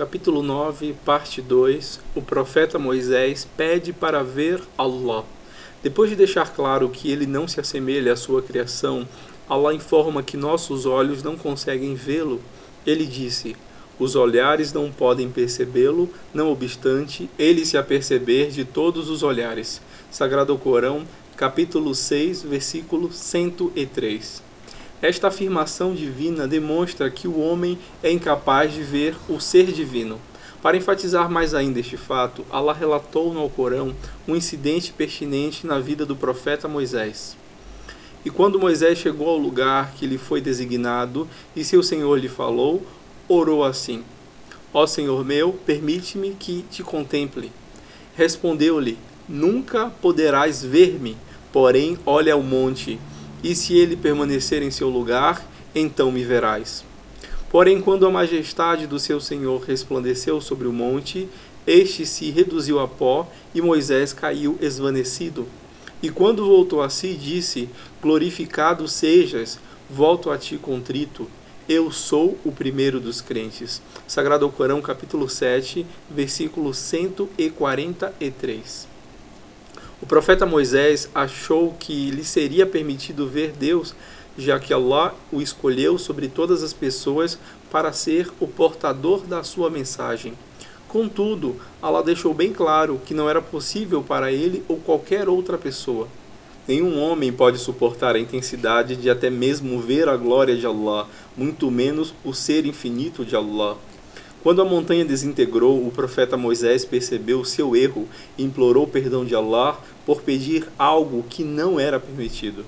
Capítulo 9, parte 2 O profeta Moisés pede para ver Allah. Depois de deixar claro que ele não se assemelha à sua criação, Allah informa que nossos olhos não conseguem vê-lo. Ele disse: Os olhares não podem percebê-lo, não obstante, ele se aperceber de todos os olhares. Sagrado Corão, capítulo 6, versículo 103. Esta afirmação divina demonstra que o homem é incapaz de ver o ser divino. Para enfatizar mais ainda este fato, Allah relatou no Alcorão um incidente pertinente na vida do profeta Moisés. E quando Moisés chegou ao lugar que lhe foi designado e seu Senhor lhe falou, orou assim: Ó Senhor meu, permite-me que te contemple. Respondeu-lhe: Nunca poderás ver-me, porém olha ao monte e se ele permanecer em seu lugar, então me verás. Porém, quando a majestade do seu Senhor resplandeceu sobre o monte, este se reduziu a pó e Moisés caiu esvanecido. E quando voltou a si, disse: Glorificado sejas, volto a ti contrito. Eu sou o primeiro dos crentes. Sagrado Corão, capítulo 7, versículo 143. O profeta Moisés achou que lhe seria permitido ver Deus, já que Allah o escolheu sobre todas as pessoas para ser o portador da sua mensagem. Contudo, Allah deixou bem claro que não era possível para ele ou qualquer outra pessoa. Nenhum homem pode suportar a intensidade de até mesmo ver a glória de Allah, muito menos o ser infinito de Allah. Quando a montanha desintegrou, o profeta Moisés percebeu seu erro e implorou perdão de Allah por pedir algo que não era permitido.